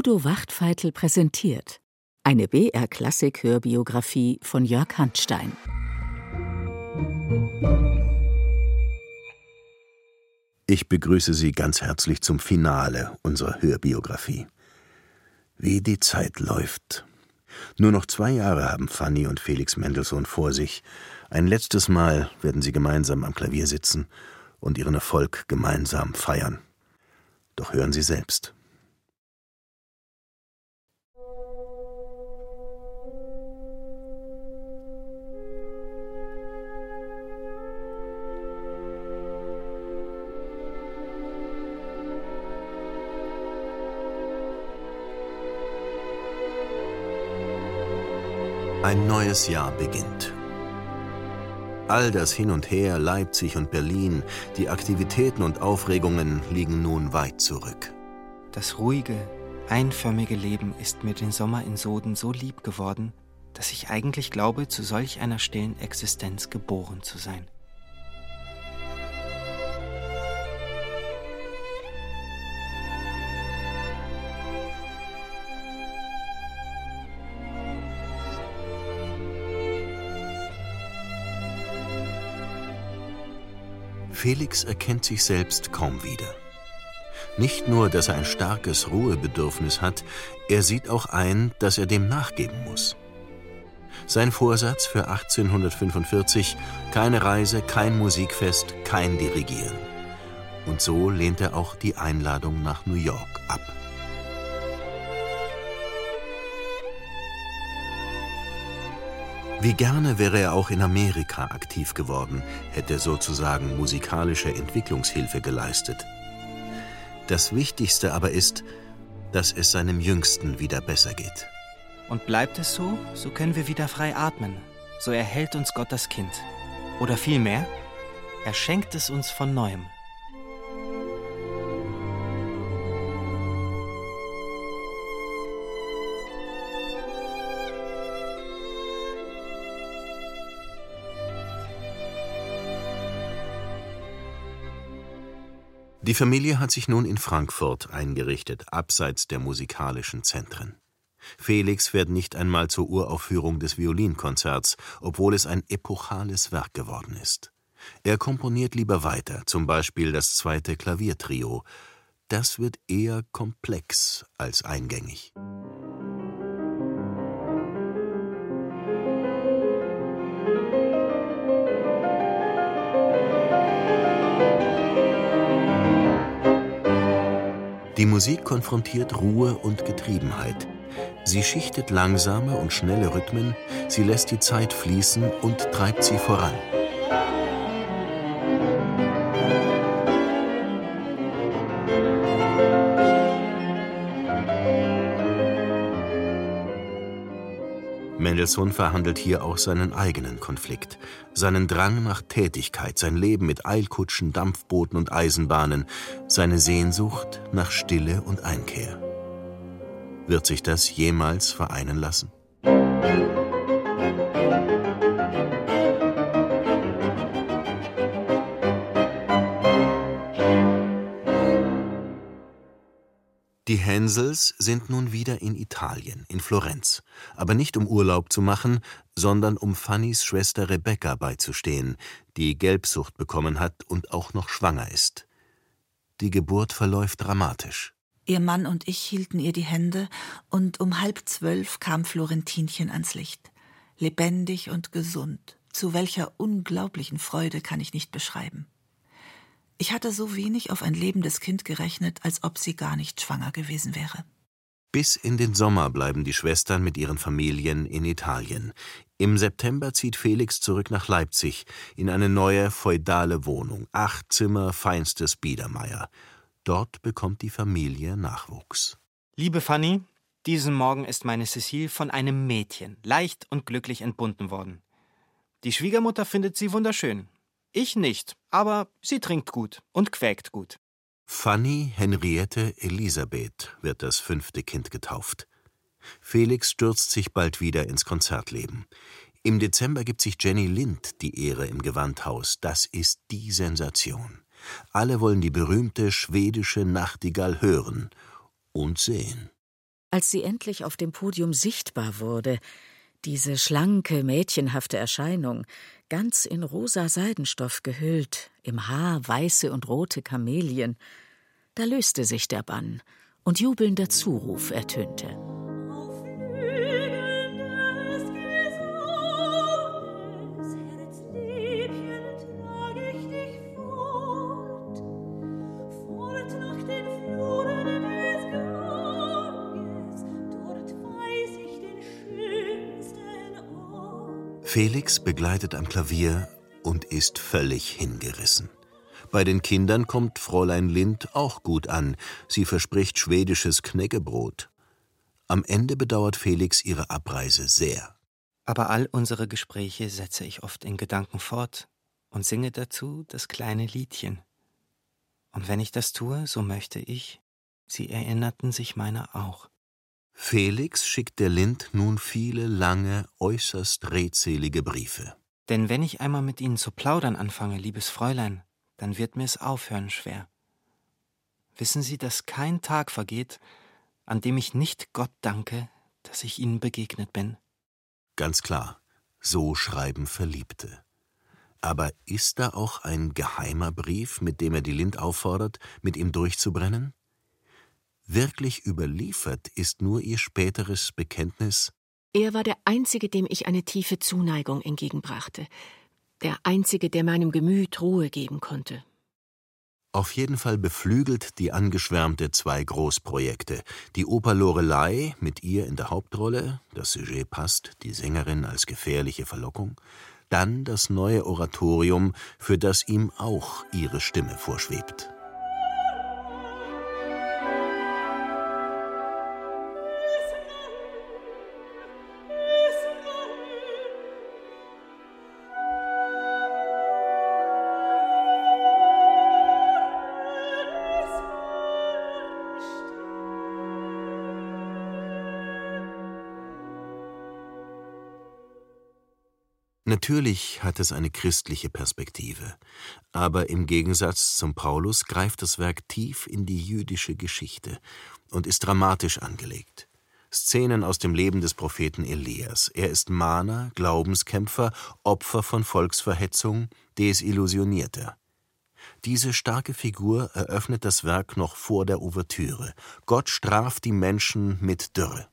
Udo Wachtfeitel präsentiert eine BR-Klassik-Hörbiografie von Jörg Handstein. Ich begrüße Sie ganz herzlich zum Finale unserer Hörbiografie. Wie die Zeit läuft. Nur noch zwei Jahre haben Fanny und Felix Mendelssohn vor sich. Ein letztes Mal werden sie gemeinsam am Klavier sitzen und ihren Erfolg gemeinsam feiern. Doch hören Sie selbst. Ein neues Jahr beginnt. All das Hin und Her, Leipzig und Berlin, die Aktivitäten und Aufregungen liegen nun weit zurück. Das ruhige, einförmige Leben ist mir den Sommer in Soden so lieb geworden, dass ich eigentlich glaube, zu solch einer stillen Existenz geboren zu sein. Felix erkennt sich selbst kaum wieder. Nicht nur, dass er ein starkes Ruhebedürfnis hat, er sieht auch ein, dass er dem nachgeben muss. Sein Vorsatz für 1845 keine Reise, kein Musikfest, kein Dirigieren. Und so lehnt er auch die Einladung nach New York ab. Wie gerne wäre er auch in Amerika aktiv geworden, hätte sozusagen musikalische Entwicklungshilfe geleistet. Das Wichtigste aber ist, dass es seinem Jüngsten wieder besser geht. Und bleibt es so, so können wir wieder frei atmen. So erhält uns Gott das Kind. Oder vielmehr, er schenkt es uns von neuem. Die Familie hat sich nun in Frankfurt eingerichtet, abseits der musikalischen Zentren. Felix fährt nicht einmal zur Uraufführung des Violinkonzerts, obwohl es ein epochales Werk geworden ist. Er komponiert lieber weiter, zum Beispiel das zweite Klaviertrio. Das wird eher komplex als eingängig. Die Musik konfrontiert Ruhe und Getriebenheit. Sie schichtet langsame und schnelle Rhythmen, sie lässt die Zeit fließen und treibt sie voran. Mendelssohn verhandelt hier auch seinen eigenen Konflikt, seinen Drang nach Tätigkeit, sein Leben mit Eilkutschen, Dampfbooten und Eisenbahnen, seine Sehnsucht nach Stille und Einkehr. Wird sich das jemals vereinen lassen? Hänsels sind nun wieder in Italien, in Florenz, aber nicht um Urlaub zu machen, sondern um Fannys Schwester Rebecca beizustehen, die Gelbsucht bekommen hat und auch noch schwanger ist. Die Geburt verläuft dramatisch. Ihr Mann und ich hielten ihr die Hände, und um halb zwölf kam Florentinchen ans Licht. Lebendig und gesund. Zu welcher unglaublichen Freude kann ich nicht beschreiben. Ich hatte so wenig auf ein lebendes Kind gerechnet, als ob sie gar nicht schwanger gewesen wäre. Bis in den Sommer bleiben die Schwestern mit ihren Familien in Italien. Im September zieht Felix zurück nach Leipzig in eine neue feudale Wohnung, acht Zimmer, feinstes Biedermeier. Dort bekommt die Familie Nachwuchs. Liebe Fanny, diesen Morgen ist meine Cecile von einem Mädchen leicht und glücklich entbunden worden. Die Schwiegermutter findet sie wunderschön. Ich nicht, aber sie trinkt gut und quäkt gut. Fanny Henriette Elisabeth wird das fünfte Kind getauft. Felix stürzt sich bald wieder ins Konzertleben. Im Dezember gibt sich Jenny Lind die Ehre im Gewandhaus. Das ist die Sensation. Alle wollen die berühmte schwedische Nachtigall hören und sehen. Als sie endlich auf dem Podium sichtbar wurde, diese schlanke, mädchenhafte Erscheinung, ganz in rosa Seidenstoff gehüllt, im Haar weiße und rote Kamelien, da löste sich der Bann, und jubelnder Zuruf ertönte. Felix begleitet am Klavier und ist völlig hingerissen. Bei den Kindern kommt Fräulein Lind auch gut an. Sie verspricht schwedisches Knäckebrot. Am Ende bedauert Felix ihre Abreise sehr. Aber all unsere Gespräche setze ich oft in Gedanken fort und singe dazu das kleine Liedchen. Und wenn ich das tue, so möchte ich, sie erinnerten sich meiner auch. Felix schickt der Lind nun viele lange, äußerst redselige Briefe. Denn wenn ich einmal mit Ihnen zu plaudern anfange, liebes Fräulein, dann wird mir es aufhören schwer. Wissen Sie, dass kein Tag vergeht, an dem ich nicht Gott danke, dass ich Ihnen begegnet bin? Ganz klar, so schreiben Verliebte. Aber ist da auch ein geheimer Brief, mit dem er die Lind auffordert, mit ihm durchzubrennen? Wirklich überliefert ist nur ihr späteres Bekenntnis Er war der Einzige, dem ich eine tiefe Zuneigung entgegenbrachte, der Einzige, der meinem Gemüt Ruhe geben konnte. Auf jeden Fall beflügelt die angeschwärmte zwei Großprojekte. Die Oper Lorelei mit ihr in der Hauptrolle, das Sujet passt, die Sängerin als gefährliche Verlockung, dann das neue Oratorium, für das ihm auch ihre Stimme vorschwebt. Natürlich hat es eine christliche Perspektive, aber im Gegensatz zum Paulus greift das Werk tief in die jüdische Geschichte und ist dramatisch angelegt. Szenen aus dem Leben des Propheten Elias. Er ist Mahner, Glaubenskämpfer, Opfer von Volksverhetzung, Desillusionierter. Diese starke Figur eröffnet das Werk noch vor der Ouvertüre. Gott straft die Menschen mit Dürre.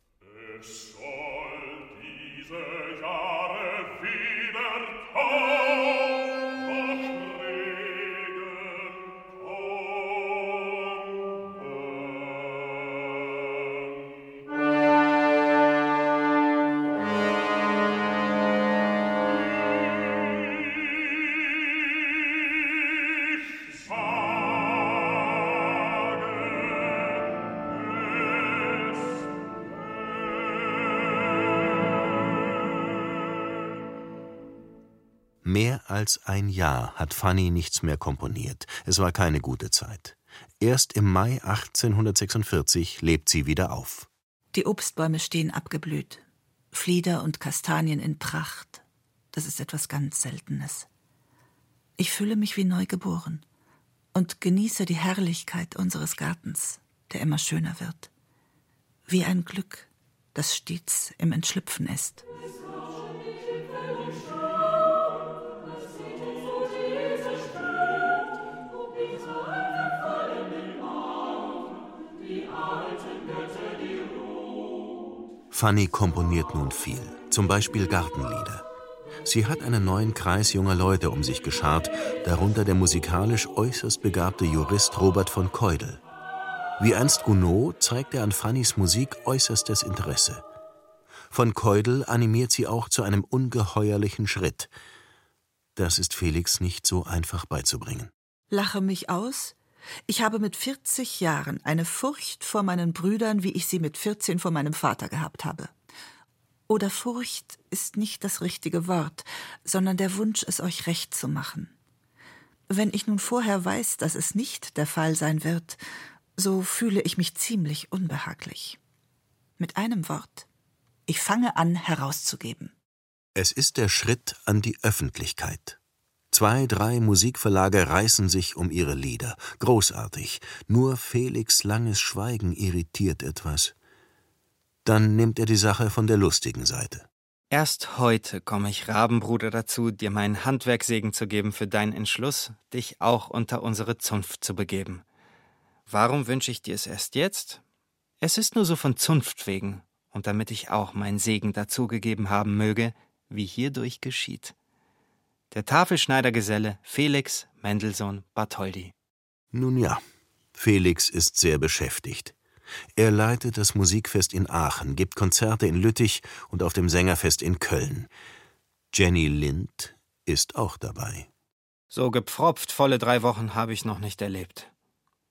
Als ein Jahr hat Fanny nichts mehr komponiert. Es war keine gute Zeit. Erst im Mai 1846 lebt sie wieder auf. Die Obstbäume stehen abgeblüht. Flieder und Kastanien in Pracht. Das ist etwas ganz Seltenes. Ich fühle mich wie neugeboren und genieße die Herrlichkeit unseres Gartens, der immer schöner wird. Wie ein Glück, das stets im Entschlüpfen ist. Fanny komponiert nun viel, zum Beispiel Gartenlieder. Sie hat einen neuen Kreis junger Leute um sich geschart, darunter der musikalisch äußerst begabte Jurist Robert von Keudel. Wie einst Gounod zeigt er an Fannys Musik äußerstes Interesse. Von Keudel animiert sie auch zu einem ungeheuerlichen Schritt. Das ist Felix nicht so einfach beizubringen. Lache mich aus? Ich habe mit 40 Jahren eine Furcht vor meinen Brüdern, wie ich sie mit 14 vor meinem Vater gehabt habe. Oder Furcht ist nicht das richtige Wort, sondern der Wunsch, es euch recht zu machen. Wenn ich nun vorher weiß, dass es nicht der Fall sein wird, so fühle ich mich ziemlich unbehaglich. Mit einem Wort. Ich fange an herauszugeben. Es ist der Schritt an die Öffentlichkeit. Zwei, drei Musikverlage reißen sich um ihre Lieder. Großartig. Nur Felix langes Schweigen irritiert etwas. Dann nimmt er die Sache von der lustigen Seite. Erst heute komme ich, Rabenbruder, dazu, dir meinen Handwerksegen zu geben für deinen Entschluss, dich auch unter unsere Zunft zu begeben. Warum wünsche ich dir es erst jetzt? Es ist nur so von Zunft wegen, und damit ich auch meinen Segen dazugegeben haben möge, wie hierdurch geschieht. Der Tafelschneidergeselle Felix Mendelssohn Bartholdy. Nun ja, Felix ist sehr beschäftigt. Er leitet das Musikfest in Aachen, gibt Konzerte in Lüttich und auf dem Sängerfest in Köln. Jenny Lind ist auch dabei. So gepfropft volle drei Wochen habe ich noch nicht erlebt.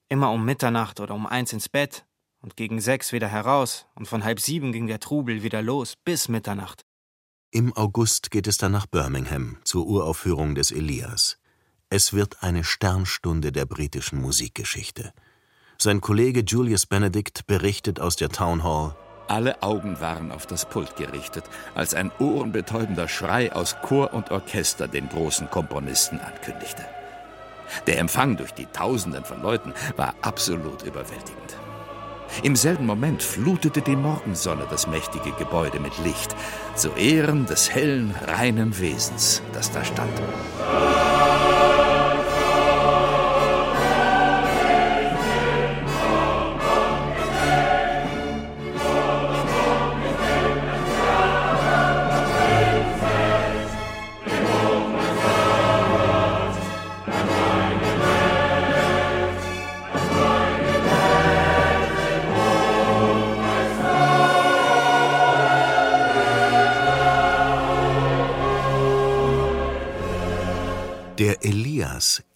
Immer um Mitternacht oder um eins ins Bett und gegen sechs wieder heraus und von halb sieben ging der Trubel wieder los bis Mitternacht. Im August geht es dann nach Birmingham zur Uraufführung des Elias. Es wird eine Sternstunde der britischen Musikgeschichte. Sein Kollege Julius Benedict berichtet aus der Town Hall. Alle Augen waren auf das Pult gerichtet, als ein ohrenbetäubender Schrei aus Chor und Orchester den großen Komponisten ankündigte. Der Empfang durch die Tausenden von Leuten war absolut überwältigend. Im selben Moment flutete die Morgensonne das mächtige Gebäude mit Licht, zu Ehren des hellen, reinen Wesens, das da stand.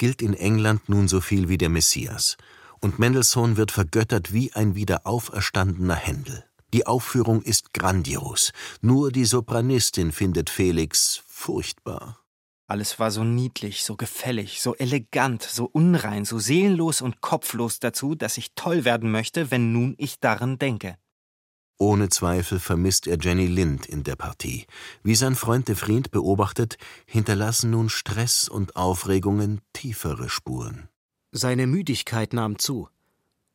Gilt in England nun so viel wie der Messias, und Mendelssohn wird vergöttert wie ein wiederauferstandener Händel. Die Aufführung ist grandios, nur die Sopranistin findet Felix furchtbar. Alles war so niedlich, so gefällig, so elegant, so unrein, so seelenlos und kopflos dazu, dass ich toll werden möchte, wenn nun ich daran denke. Ohne Zweifel vermisst er Jenny Lind in der Partie. Wie sein Freund de Vriend beobachtet, hinterlassen nun Stress und Aufregungen tiefere Spuren. Seine Müdigkeit nahm zu.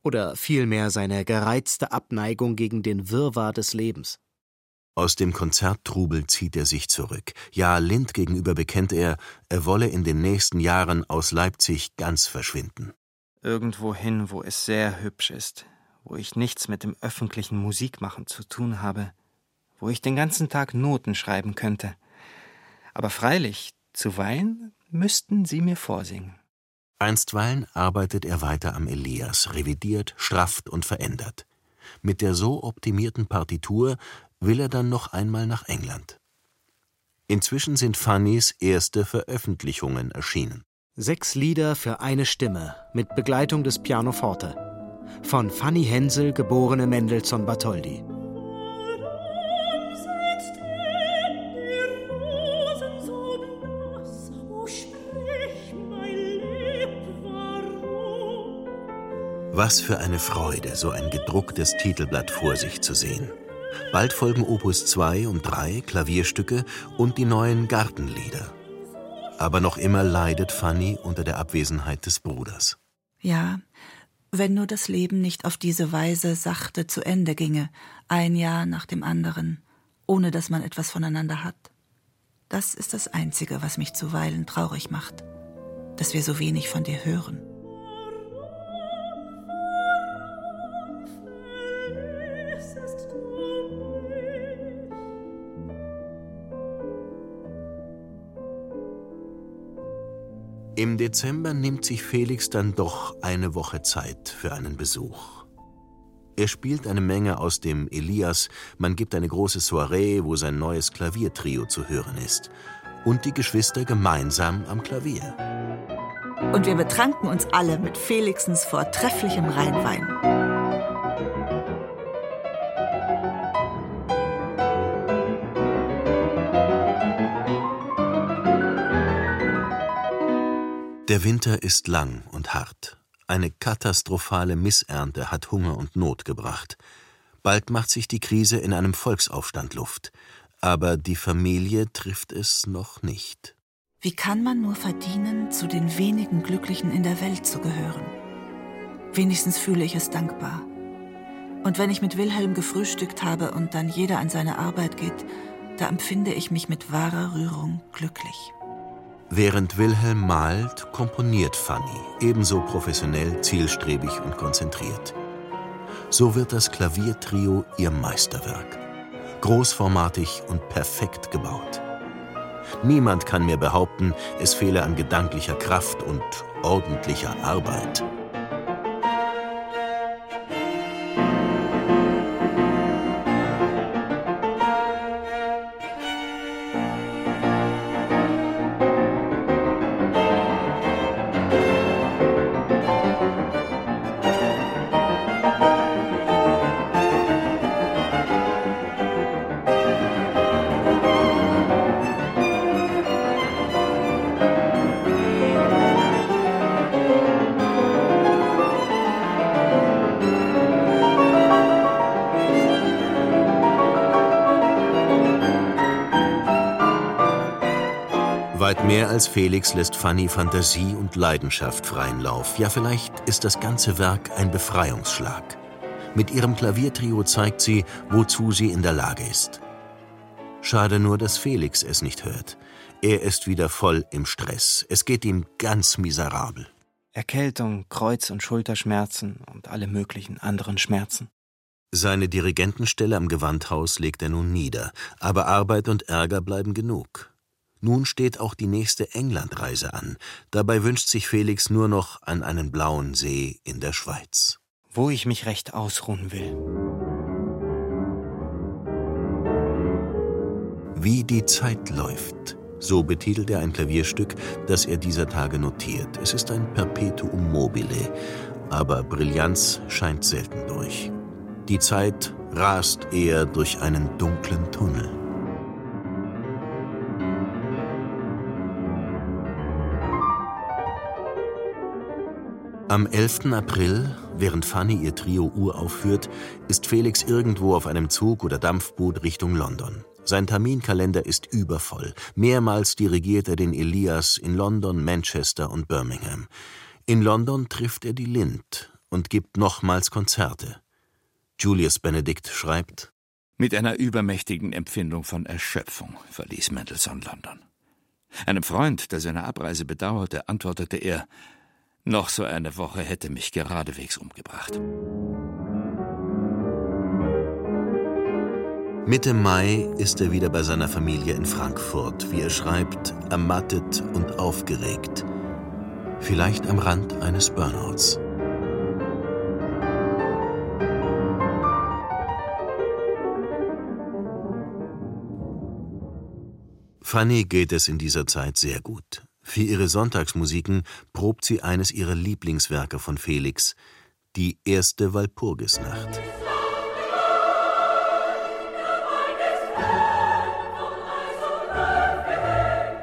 Oder vielmehr seine gereizte Abneigung gegen den Wirrwarr des Lebens. Aus dem Konzerttrubel zieht er sich zurück. Ja, Lind gegenüber bekennt er, er wolle in den nächsten Jahren aus Leipzig ganz verschwinden. Irgendwohin, wo es sehr hübsch ist, wo ich nichts mit dem öffentlichen Musikmachen zu tun habe, wo ich den ganzen Tag Noten schreiben könnte. Aber freilich, zuweilen müssten Sie mir vorsingen. Einstweilen arbeitet er weiter am Elias, revidiert, strafft und verändert. Mit der so optimierten Partitur will er dann noch einmal nach England. Inzwischen sind Fannys erste Veröffentlichungen erschienen. Sechs Lieder für eine Stimme mit Begleitung des Pianoforte von Fanny Hensel, geborene Mendelssohn Bartholdy. Was für eine Freude, so ein gedrucktes Titelblatt vor sich zu sehen. Bald folgen Opus 2 und 3 Klavierstücke und die neuen Gartenlieder. Aber noch immer leidet Fanny unter der Abwesenheit des Bruders. Ja, wenn nur das Leben nicht auf diese Weise sachte zu Ende ginge, ein Jahr nach dem anderen, ohne dass man etwas voneinander hat. Das ist das Einzige, was mich zuweilen traurig macht, dass wir so wenig von dir hören. Im Dezember nimmt sich Felix dann doch eine Woche Zeit für einen Besuch. Er spielt eine Menge aus dem Elias, man gibt eine große Soiree, wo sein neues Klaviertrio zu hören ist. Und die Geschwister gemeinsam am Klavier. Und wir betranken uns alle mit Felixens vortrefflichem Rheinwein. Der Winter ist lang und hart. Eine katastrophale Missernte hat Hunger und Not gebracht. Bald macht sich die Krise in einem Volksaufstand Luft. Aber die Familie trifft es noch nicht. Wie kann man nur verdienen, zu den wenigen Glücklichen in der Welt zu gehören? Wenigstens fühle ich es dankbar. Und wenn ich mit Wilhelm gefrühstückt habe und dann jeder an seine Arbeit geht, da empfinde ich mich mit wahrer Rührung glücklich. Während Wilhelm malt, komponiert Fanny, ebenso professionell, zielstrebig und konzentriert. So wird das Klaviertrio ihr Meisterwerk. Großformatig und perfekt gebaut. Niemand kann mir behaupten, es fehle an gedanklicher Kraft und ordentlicher Arbeit. Als Felix lässt Fanny Fantasie und Leidenschaft freien Lauf. Ja, vielleicht ist das ganze Werk ein Befreiungsschlag. Mit ihrem Klaviertrio zeigt sie, wozu sie in der Lage ist. Schade nur, dass Felix es nicht hört. Er ist wieder voll im Stress. Es geht ihm ganz miserabel. Erkältung, Kreuz- und Schulterschmerzen und alle möglichen anderen Schmerzen. Seine Dirigentenstelle am Gewandhaus legt er nun nieder, aber Arbeit und Ärger bleiben genug. Nun steht auch die nächste Englandreise an. Dabei wünscht sich Felix nur noch an einen blauen See in der Schweiz. Wo ich mich recht ausruhen will. Wie die Zeit läuft. So betitelt er ein Klavierstück, das er dieser Tage notiert. Es ist ein Perpetuum mobile, aber Brillanz scheint selten durch. Die Zeit rast eher durch einen dunklen Tunnel. Am 11. April, während Fanny ihr Trio uraufführt, ist Felix irgendwo auf einem Zug oder Dampfboot Richtung London. Sein Terminkalender ist übervoll. Mehrmals dirigiert er den Elias in London, Manchester und Birmingham. In London trifft er die Lind und gibt nochmals Konzerte. Julius Benedict schreibt: Mit einer übermächtigen Empfindung von Erschöpfung verließ Mendelssohn London. Einem Freund, der seine Abreise bedauerte, antwortete er: noch so eine Woche hätte mich geradewegs umgebracht. Mitte Mai ist er wieder bei seiner Familie in Frankfurt, wie er schreibt, ermattet und aufgeregt. Vielleicht am Rand eines Burnouts. Fanny geht es in dieser Zeit sehr gut. Für ihre Sonntagsmusiken probt sie eines ihrer Lieblingswerke von Felix, die erste Walpurgisnacht.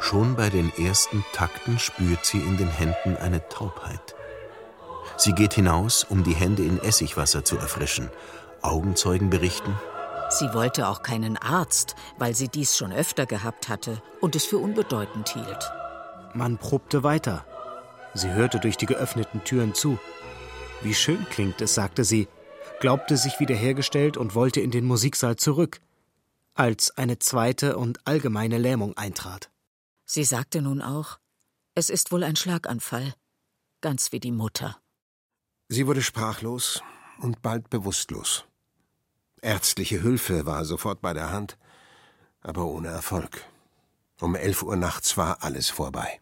Schon bei den ersten Takten spürt sie in den Händen eine Taubheit. Sie geht hinaus, um die Hände in Essigwasser zu erfrischen. Augenzeugen berichten, Sie wollte auch keinen Arzt, weil sie dies schon öfter gehabt hatte und es für unbedeutend hielt. Man probte weiter. Sie hörte durch die geöffneten Türen zu. Wie schön klingt es, sagte sie, glaubte sich wiederhergestellt und wollte in den Musiksaal zurück, als eine zweite und allgemeine Lähmung eintrat. Sie sagte nun auch, es ist wohl ein Schlaganfall, ganz wie die Mutter. Sie wurde sprachlos und bald bewusstlos. Ärztliche Hilfe war sofort bei der Hand, aber ohne Erfolg. Um elf Uhr nachts war alles vorbei.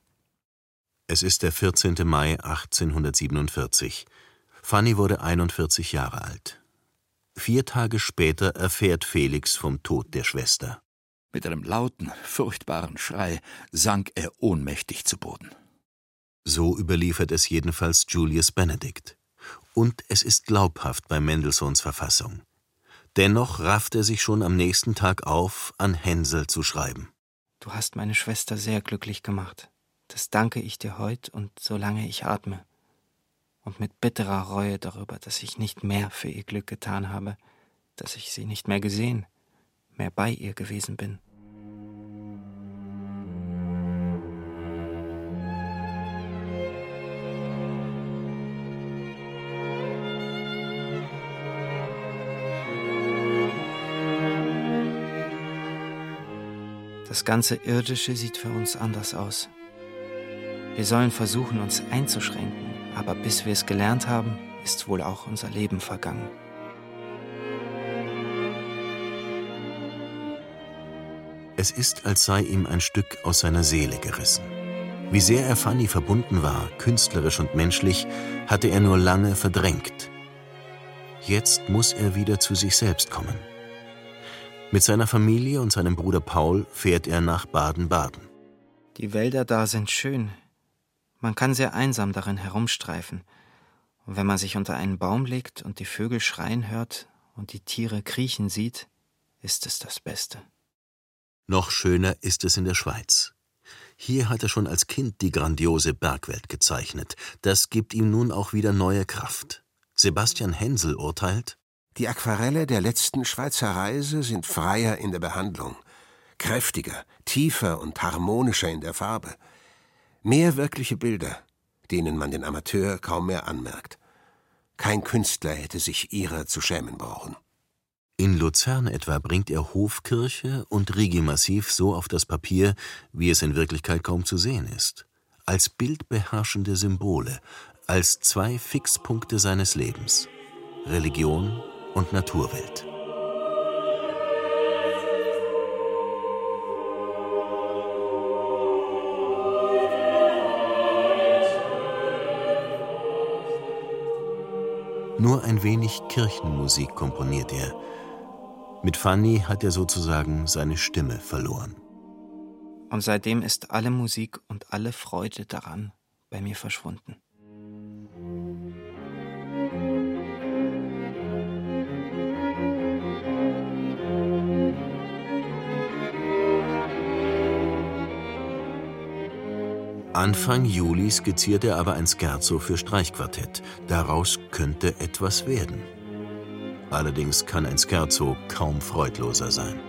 Es ist der 14. Mai 1847. Fanny wurde 41 Jahre alt. Vier Tage später erfährt Felix vom Tod der Schwester. Mit einem lauten, furchtbaren Schrei sank er ohnmächtig zu Boden. So überliefert es jedenfalls Julius Benedict. Und es ist glaubhaft bei Mendelssohns Verfassung. Dennoch rafft er sich schon am nächsten Tag auf, an Hänsel zu schreiben. Du hast meine Schwester sehr glücklich gemacht. Das danke ich dir heut und solange ich atme. Und mit bitterer Reue darüber, dass ich nicht mehr für ihr Glück getan habe, dass ich sie nicht mehr gesehen, mehr bei ihr gewesen bin. Ganze Irdische sieht für uns anders aus. Wir sollen versuchen, uns einzuschränken, aber bis wir es gelernt haben, ist wohl auch unser Leben vergangen. Es ist, als sei ihm ein Stück aus seiner Seele gerissen. Wie sehr er Fanny verbunden war, künstlerisch und menschlich, hatte er nur lange verdrängt. Jetzt muss er wieder zu sich selbst kommen. Mit seiner Familie und seinem Bruder Paul fährt er nach Baden-Baden. Die Wälder da sind schön. Man kann sehr einsam darin herumstreifen. Und wenn man sich unter einen Baum legt und die Vögel schreien hört und die Tiere kriechen sieht, ist es das Beste. Noch schöner ist es in der Schweiz. Hier hat er schon als Kind die grandiose Bergwelt gezeichnet. Das gibt ihm nun auch wieder neue Kraft. Sebastian Hensel urteilt: Die Aquarelle der letzten Schweizer Reise sind freier in der Behandlung, kräftiger, tiefer und harmonischer in der Farbe. Mehr wirkliche Bilder, denen man den Amateur kaum mehr anmerkt. Kein Künstler hätte sich ihrer zu schämen brauchen. In Luzern etwa bringt er Hofkirche und Rigimassiv so auf das Papier, wie es in Wirklichkeit kaum zu sehen ist. Als bildbeherrschende Symbole, als zwei Fixpunkte seines Lebens. Religion und Naturwelt. Nur ein wenig Kirchenmusik komponiert er, mit Fanny hat er sozusagen seine Stimme verloren. Und seitdem ist alle Musik und alle Freude daran bei mir verschwunden. Anfang Juli skizziert er aber ein Scherzo für Streichquartett. Daraus könnte etwas werden. Allerdings kann ein Scherzo kaum freudloser sein.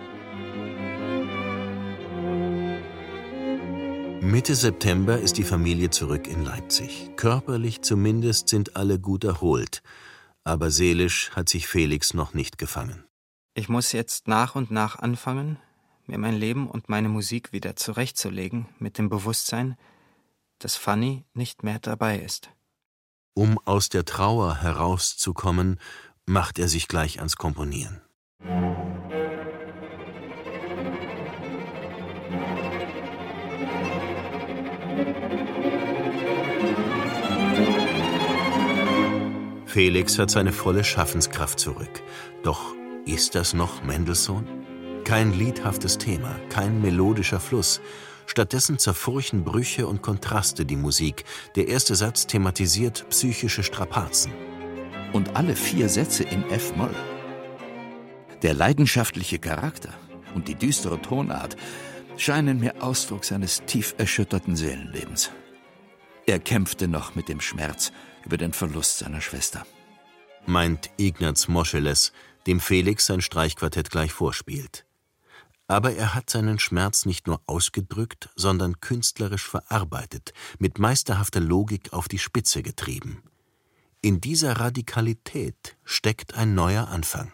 Mitte September ist die Familie zurück in Leipzig. Körperlich zumindest sind alle gut erholt, aber seelisch hat sich Felix noch nicht gefangen. Ich muss jetzt nach und nach anfangen, mir mein Leben und meine Musik wieder zurechtzulegen, mit dem Bewusstsein, dass Fanny nicht mehr dabei ist. Um aus der Trauer herauszukommen, macht er sich gleich ans Komponieren. Felix hat seine volle Schaffenskraft zurück. Doch ist das noch Mendelssohn? Kein liedhaftes Thema, kein melodischer Fluss. Stattdessen zerfurchen Brüche und Kontraste die Musik. Der erste Satz thematisiert psychische Strapazen und alle vier Sätze in F-Moll. Der leidenschaftliche Charakter und die düstere Tonart scheinen mir Ausdruck seines tief erschütterten Seelenlebens. Er kämpfte noch mit dem Schmerz über den Verlust seiner Schwester. Meint Ignaz Moscheles, dem Felix sein Streichquartett gleich vorspielt. Aber er hat seinen Schmerz nicht nur ausgedrückt, sondern künstlerisch verarbeitet, mit meisterhafter Logik auf die Spitze getrieben. In dieser Radikalität steckt ein neuer Anfang.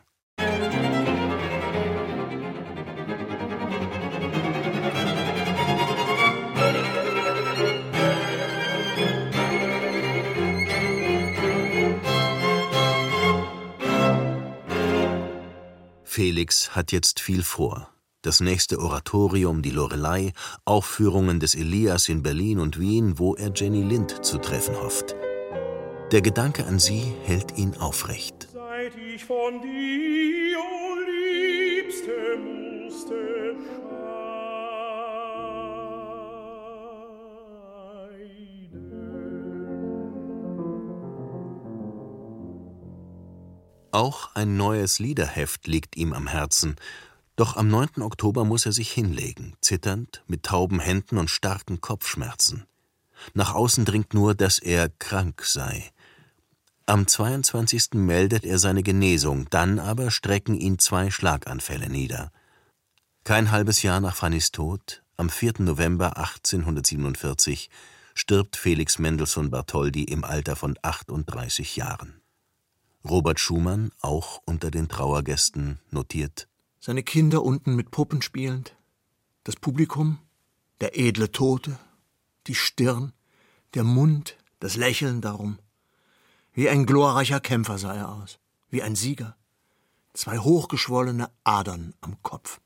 Felix hat jetzt viel vor. Das nächste Oratorium, die Lorelei, Aufführungen des Elias in Berlin und Wien, wo er Jenny Lind zu treffen hofft. Der Gedanke an sie hält ihn aufrecht. Seit ich von dir, o Liebste, musste Auch ein neues Liederheft liegt ihm am Herzen. Doch am 9. Oktober muss er sich hinlegen, zitternd, mit tauben Händen und starken Kopfschmerzen. Nach außen dringt nur, dass er krank sei. Am 22. meldet er seine Genesung, dann aber strecken ihn zwei Schlaganfälle nieder. Kein halbes Jahr nach Fannys Tod, am 4. November 1847, stirbt Felix Mendelssohn Bartholdy im Alter von 38 Jahren. Robert Schumann, auch unter den Trauergästen, notiert: Seine Kinder unten mit Puppen spielend, Das Publikum, der edle Tote, die Stirn, der Mund, das Lächeln darum. Wie ein glorreicher Kämpfer sah er aus, wie ein Sieger. Zwei hochgeschwollene Adern am Kopf.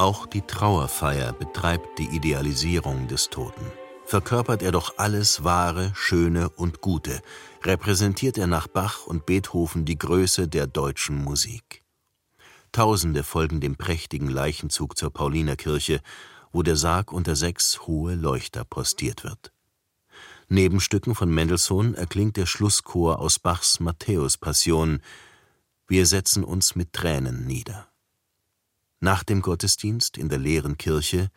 Auch die Trauerfeier betreibt die Idealisierung des Toten. Verkörpert er doch alles Wahre, Schöne und Gute, repräsentiert er nach Bach und Beethoven die Größe der deutschen Musik. Tausende folgen dem prächtigen Leichenzug zur Paulinerkirche, wo der Sarg unter sechs hohe Leuchter postiert wird. Neben Stücken von Mendelssohn erklingt der Schlusschor aus Bachs Matthäus-Passion Wir setzen uns mit Tränen nieder. Nach dem Gottesdienst in der leeren Kirche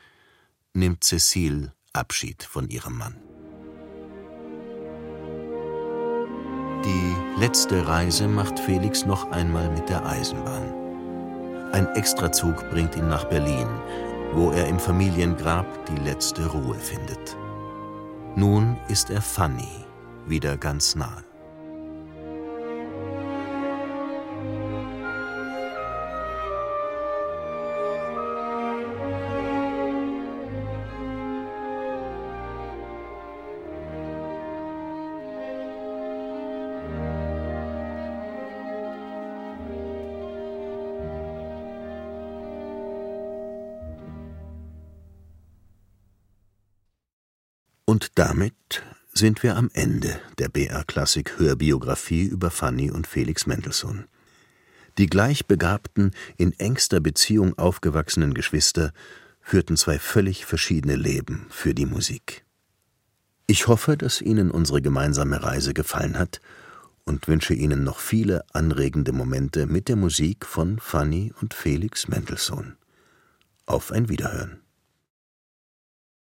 nimmt Cecile Abschied von ihrem Mann. Die letzte Reise macht Felix noch einmal mit der Eisenbahn. Ein Extrazug bringt ihn nach Berlin, wo er im Familiengrab die letzte Ruhe findet. Nun ist er Fanny wieder ganz nahe. Und damit sind wir am Ende der BR Klassik Hörbiografie über Fanny und Felix Mendelssohn. Die gleichbegabten, in engster Beziehung aufgewachsenen Geschwister führten zwei völlig verschiedene Leben für die Musik. Ich hoffe, dass Ihnen unsere gemeinsame Reise gefallen hat und wünsche Ihnen noch viele anregende Momente mit der Musik von Fanny und Felix Mendelssohn. Auf ein Wiederhören.